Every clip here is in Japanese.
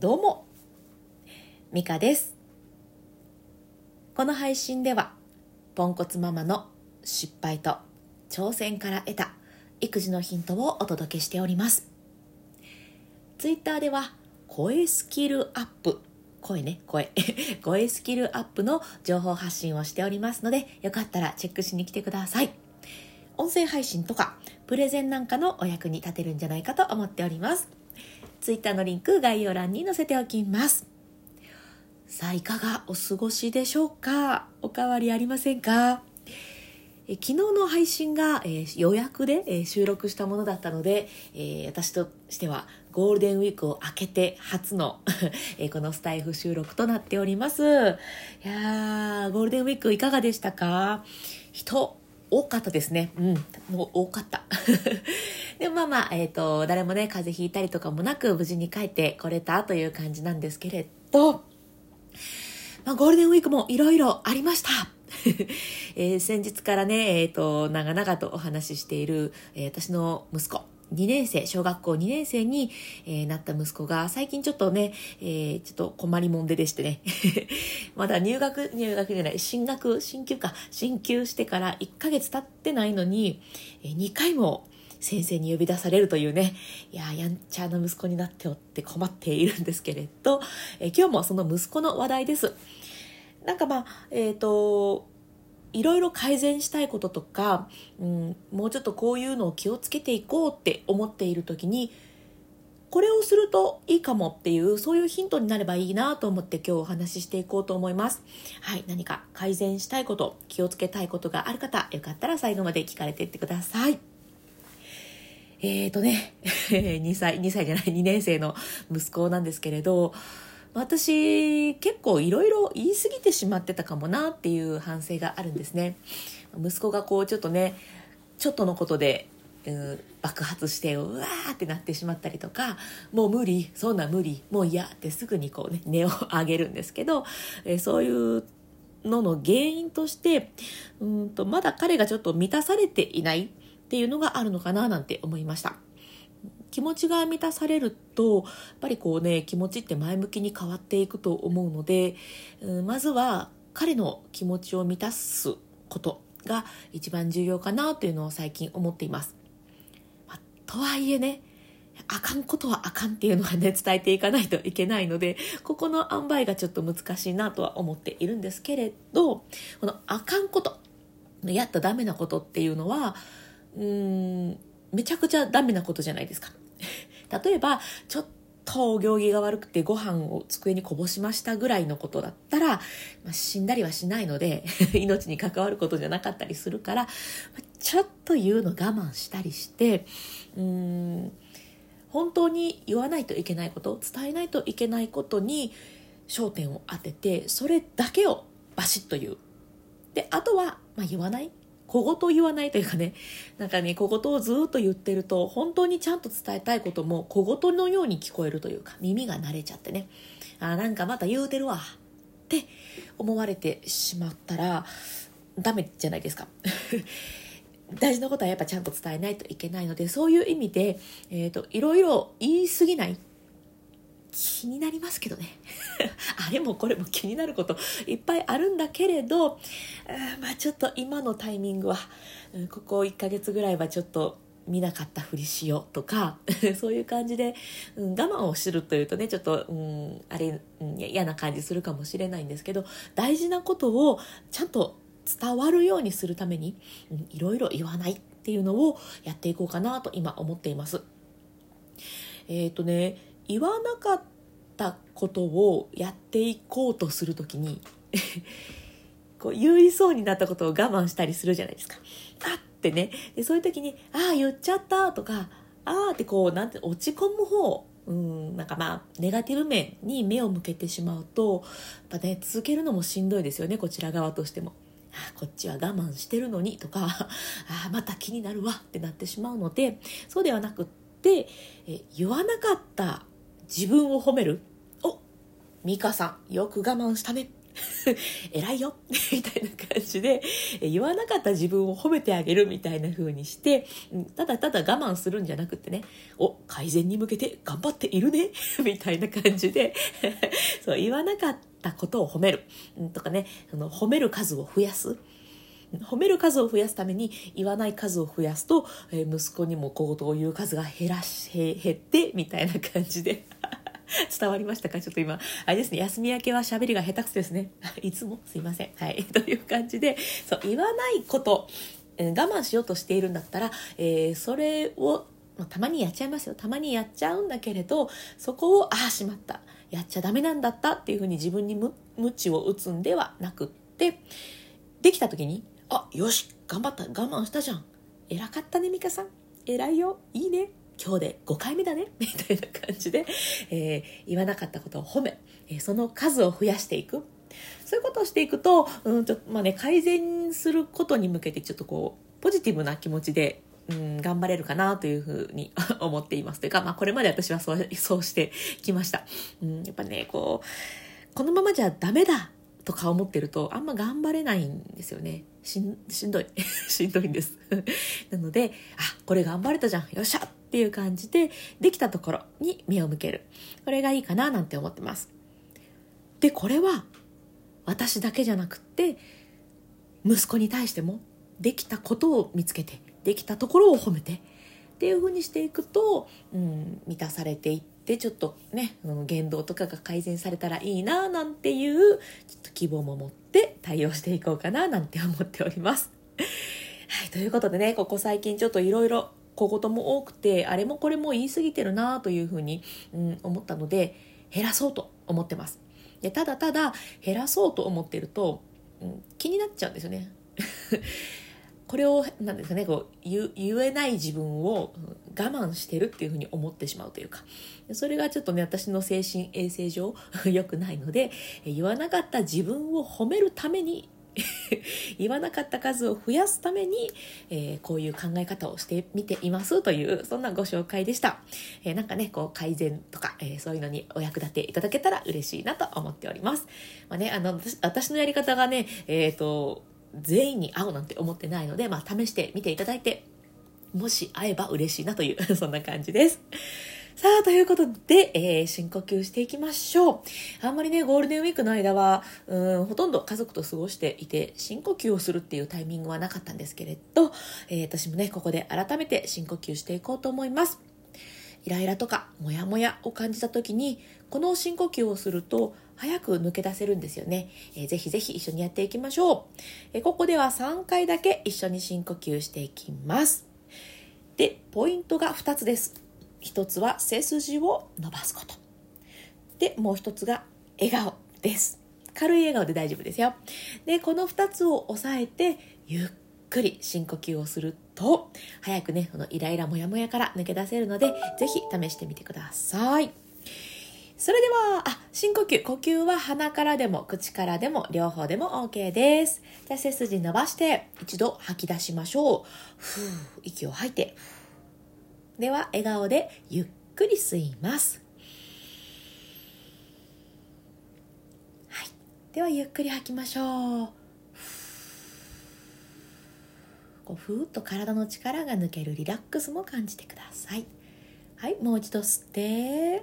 どうもミカです。この配信ではポンコツママの失敗と挑戦から得た育児のヒントをお届けしております。ツイッターでは声スキルアップ声ね声。声スキルアップの情報発信をしておりますのでよかったらチェックしに来てください。音声配信とかプレゼンなんかのお役に立てるんじゃないかと思っております。ツイッターのリンク概要欄に載せておきますさあいかがお過ごしでしょうか？おかわりありませんか？え昨日の配信が、えー、予約で、えー、収録したものだったので、えー、私としてはゴールデンウィークを明けて初の えこのスタイフ収録となっております。いやー、ゴールデンウィークいかがでしたか？人多かったですね。うん、もう多かった。でもまあまあ、えっ、ー、と、誰もね、風邪ひいたりとかもなく無事に帰ってこれたという感じなんですけれど、まあ、ゴールデンウィークもいろいろありました。えー、先日からね、えっ、ー、と、長々とお話ししている、えー、私の息子、2年生、小学校2年生に、えー、なった息子が、最近ちょっとね、えー、ちょっと困りもんででしてね、まだ入学、入学じゃない、進学、進級か、進級してから1ヶ月経ってないのに、えー、2回も先生に呼び出されるというね、いや、やんちゃな息子になっておって困っているんですけれど、え、今日もその息子の話題です。なんかまあ、えっ、ー、と、いろいろ改善したいこととか、うん、もうちょっとこういうのを気をつけていこうって思っている時にこれをするといいかもっていうそういうヒントになればいいなと思って今日お話ししていこうと思います。はい何か改善したいこと気をつけたいことがある方よかったら最後まで聞かれていってください。えーとね 2歳2歳じゃない2年生の息子なんですけれど私結構いろいろ言い過ぎてしまってたかもなっていう反省があるんですね。息子がこうちょっとねちょっとのことで、うん、爆発してうわーってなってしまったりとかもう無理そんな無理もう嫌ってすぐにこうね根を上げるんですけど、えそういうのの原因としてうんとまだ彼がちょっと満たされていないっていうのがあるのかななんて思いました。気持ちが満たされるとやっぱりこうね気持ちって前向きに変わっていくと思うので、うん、まずは彼の気持ちを満たすことが一番重要かなというのを最近思っています。まあ、とはいえねあかんことはあかんっていうのはね伝えていかないといけないのでここの塩梅がちょっと難しいなとは思っているんですけれどこのあかんことやったダメなことっていうのはうーんめちゃくちゃダメなことじゃないですか。例えば、ちょっとお行儀が悪くてご飯を机にこぼしましたぐらいのことだったら、まあ、死んだりはしないので 命に関わることじゃなかったりするから、ちょっと言うの我慢したりして、うーん、本当に言わないといけないこと、伝えないといけないことに焦点を当てて、それだけをバシッと言う。で、あとは、まあ、言わない小言言わないというかね、なんかね、小言をずっと言ってると、本当にちゃんと伝えたいことも小言のように聞こえるというか、耳が慣れちゃってね、あ、なんかまた言うてるわ、って思われてしまったら、ダメじゃないですか。大事なことはやっぱちゃんと伝えないといけないので、そういう意味で、えっ、ー、と、いろいろ言い過ぎない気になりますけどね あれもこれも気になることいっぱいあるんだけれどまあちょっと今のタイミングはここ1ヶ月ぐらいはちょっと見なかったふりしようとか そういう感じで、うん、我慢をするというとねちょっと、うん、あれ、うん、嫌な感じするかもしれないんですけど大事なことをちゃんと伝わるようにするために、うん、いろいろ言わないっていうのをやっていこうかなと今思っています。えっ、とね言わなかったことをやっていこうとする時に こう言いそうになったことを我慢したりするじゃないですか。あってねでそういう時に「ああ言っちゃった」とか「ああ」ってこうなんて落ち込む方うんなんかまあネガティブ面に目を向けてしまうとやっぱね続けるのもしんどいですよねこちら側としても。あこっちは我慢してるのにとか あまた気になるわってなってしまうのでそうではなくってえ言わなかった自分を褒める？お、ミカさん、よく我慢したね。偉いよ。みたいな感じで言わなかった自分を褒めてあげるみたいな風にしてただただ我慢するんじゃなくってねお改善に向けて頑張っているね。みたいな感じでそう言わなかったことを褒める。とかねその褒める数を増やす。褒める数を増やすために言わない数を増やすと、え、息子にも小言を言う数が減らし減ってみたいな感じで。伝わりましたか？ちょっと今、あれですね、休み明けは喋りが下手くそですね。いつもすいません。はい。という感じで、そう、言わないこと、え、我慢しようとしているんだったら、えー、それを、ま、たまにやっちゃいますよ。たまにやっちゃうんだけれど、そこを、ああ、しまった。やっちゃダメなんだったっていうふうに自分にむ無知を打つんではなくって、できた時に、あ、よし、頑張った、我慢したじゃん。偉かったね、美香さん。偉いよ。いいね。今日で5回目だね。みたいな感じで、えー、言わなかったことを褒め、えー、その数を増やしていく。そういうことをしていくと、うんと、まあね、改善することに向けてちょっとこう、ポジティブな気持ちでうん、頑張れるかなというふうに 思っています。というか、まあ、これまで私はそう、そうしてきました。うん、やっぱね、こう、このままじゃダメだとか思ってると、あんま頑張れないんですよね。しん、しんどい。しんどいんです。なので、あ、これ頑張れたじゃん。よっしゃっていう感じで、できたところに目を向ける。これがいいかななんて思ってます。で、これは、私だけじゃなくって、息子に対しても、できたことを見つけて、できたところを褒めて、っていう風にしていくと、うん、満たされていって、ちょっとね、言動とかが改善されたらいいな、なんていう、ちょっと希望も持って対応していこうかな、なんて思っております。はい、ということでね、ここ最近ちょっといろいろ小言も多くて、あれもこれも言い過ぎてるな、というふうに、うん、思ったので、減らそうと思ってます。でただただ減らそうと思ってると、うん、気になっちゃうんですよね。これを何ですかねこう言えない自分を我慢してるっていうふうに思ってしまうというかそれがちょっとね私の精神衛生上 良くないので言わなかった自分を褒めるために言わなかった数を増やすために、えー、こういう考え方をしてみていますというそんなご紹介でした、えー、なんかねこう改善とか、えー、そういうのにお役立ていただけたら嬉しいなと思っております、まあね、あの私のやり方がねえっ、と全員に合うなんて思ってないので、まあ、試してみていただいて、もし会えば嬉しいなという、そんな感じです。さあ、ということで、えー、深呼吸していきましょう。あんまりね、ゴールデンウィークの間は、うん、ほとんど家族と過ごしていて、深呼吸をするっていうタイミングはなかったんですけれど、えー、私もね、ここで改めて深呼吸していこうと思います。イライラとかモヤモヤを感じた時にこの深呼吸をすると早く抜け出せるんですよね、えー、ぜひぜひ一緒にやっていきましょう、えー、ここでは3回だけ一緒に深呼吸していきますでポイントが2つです1つは背筋を伸ばすこと。でもう1つが笑顔です。軽い笑顔で大丈夫ですよ。でこの2つを押さえてゆっくり深呼吸をすると早くねこのイライラモヤモヤから抜け出せるのでぜひ試してみてください。それではあ深呼吸。呼吸は鼻からでも口からでも両方でも OK です。じゃあ背筋伸ばして一度吐き出しましょう。ふう息を吐いて。では笑顔でゆっくり吸います。はい。ではゆっくり吐きましょう。こうふーっと体の力が抜けるリラックスも感じてください。はい。もう一度吸って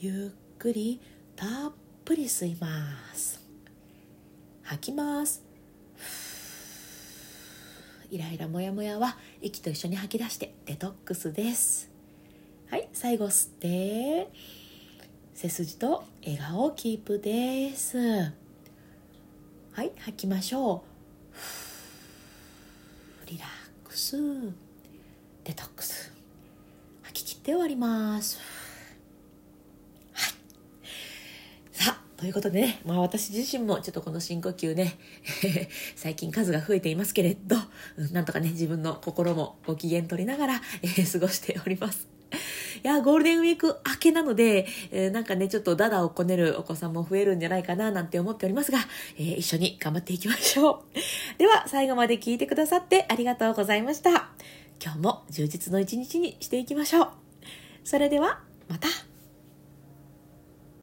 ゆっくりたっぷり吸います。吐きます。イライラモヤモヤは息と一緒に吐き出してデトックスです。はい最後吸って背筋と笑顔をキープです。はい吐きましょう。リラックス。デトックス。吐き切って終わりますはいさあということでね、まあ私自身もちょっとこの深呼吸ね、最近数が増えていますけれど、なんとかね、自分の心もご機嫌取りながら、えー、過ごしております。いや、ゴールデンウィーク明けなので、えー、なんかね、ちょっとダダをこねるお子さんも増えるんじゃないかななんて思っておりますが、えー、一緒に頑張っていきましょう。では、最後まで聞いてくださってありがとうございました。今日も充実の一日にしていきましょう。それでは、また。